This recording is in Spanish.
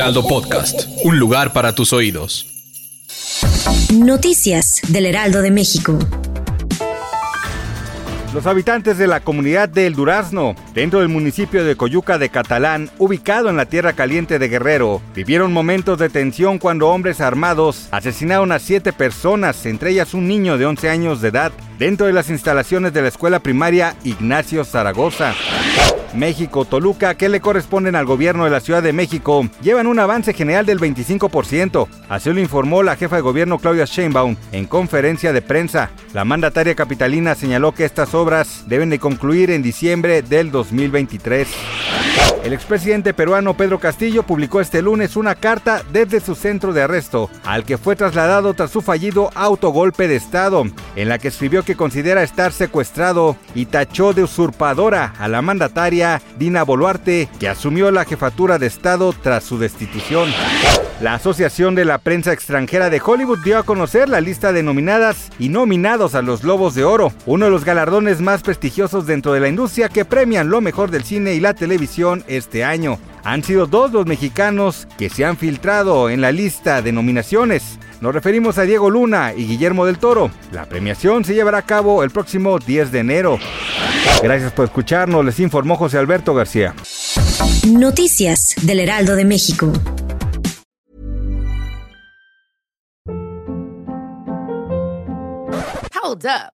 Heraldo Podcast, un lugar para tus oídos. Noticias del Heraldo de México. Los habitantes de la comunidad de El Durazno, dentro del municipio de Coyuca de Catalán, ubicado en la tierra caliente de Guerrero, vivieron momentos de tensión cuando hombres armados asesinaron a siete personas, entre ellas un niño de 11 años de edad, dentro de las instalaciones de la escuela primaria Ignacio Zaragoza. México, Toluca, que le corresponden al gobierno de la Ciudad de México, llevan un avance general del 25%. Así lo informó la jefa de gobierno Claudia Sheinbaum en conferencia de prensa. La mandataria capitalina señaló que estas obras deben de concluir en diciembre del 2023. El expresidente peruano Pedro Castillo publicó este lunes una carta desde su centro de arresto, al que fue trasladado tras su fallido autogolpe de Estado, en la que escribió que considera estar secuestrado y tachó de usurpadora a la mandataria Dina Boluarte, que asumió la jefatura de Estado tras su destitución. La Asociación de la Prensa Extranjera de Hollywood dio a conocer la lista de nominadas y nominados a los Globos de Oro, uno de los galardones más prestigiosos dentro de la industria que premian lo mejor del cine y la televisión este año. Han sido dos los mexicanos que se han filtrado en la lista de nominaciones. Nos referimos a Diego Luna y Guillermo del Toro. La premiación se llevará a cabo el próximo 10 de enero. Gracias por escucharnos, les informó José Alberto García. Noticias del Heraldo de México. Hold up.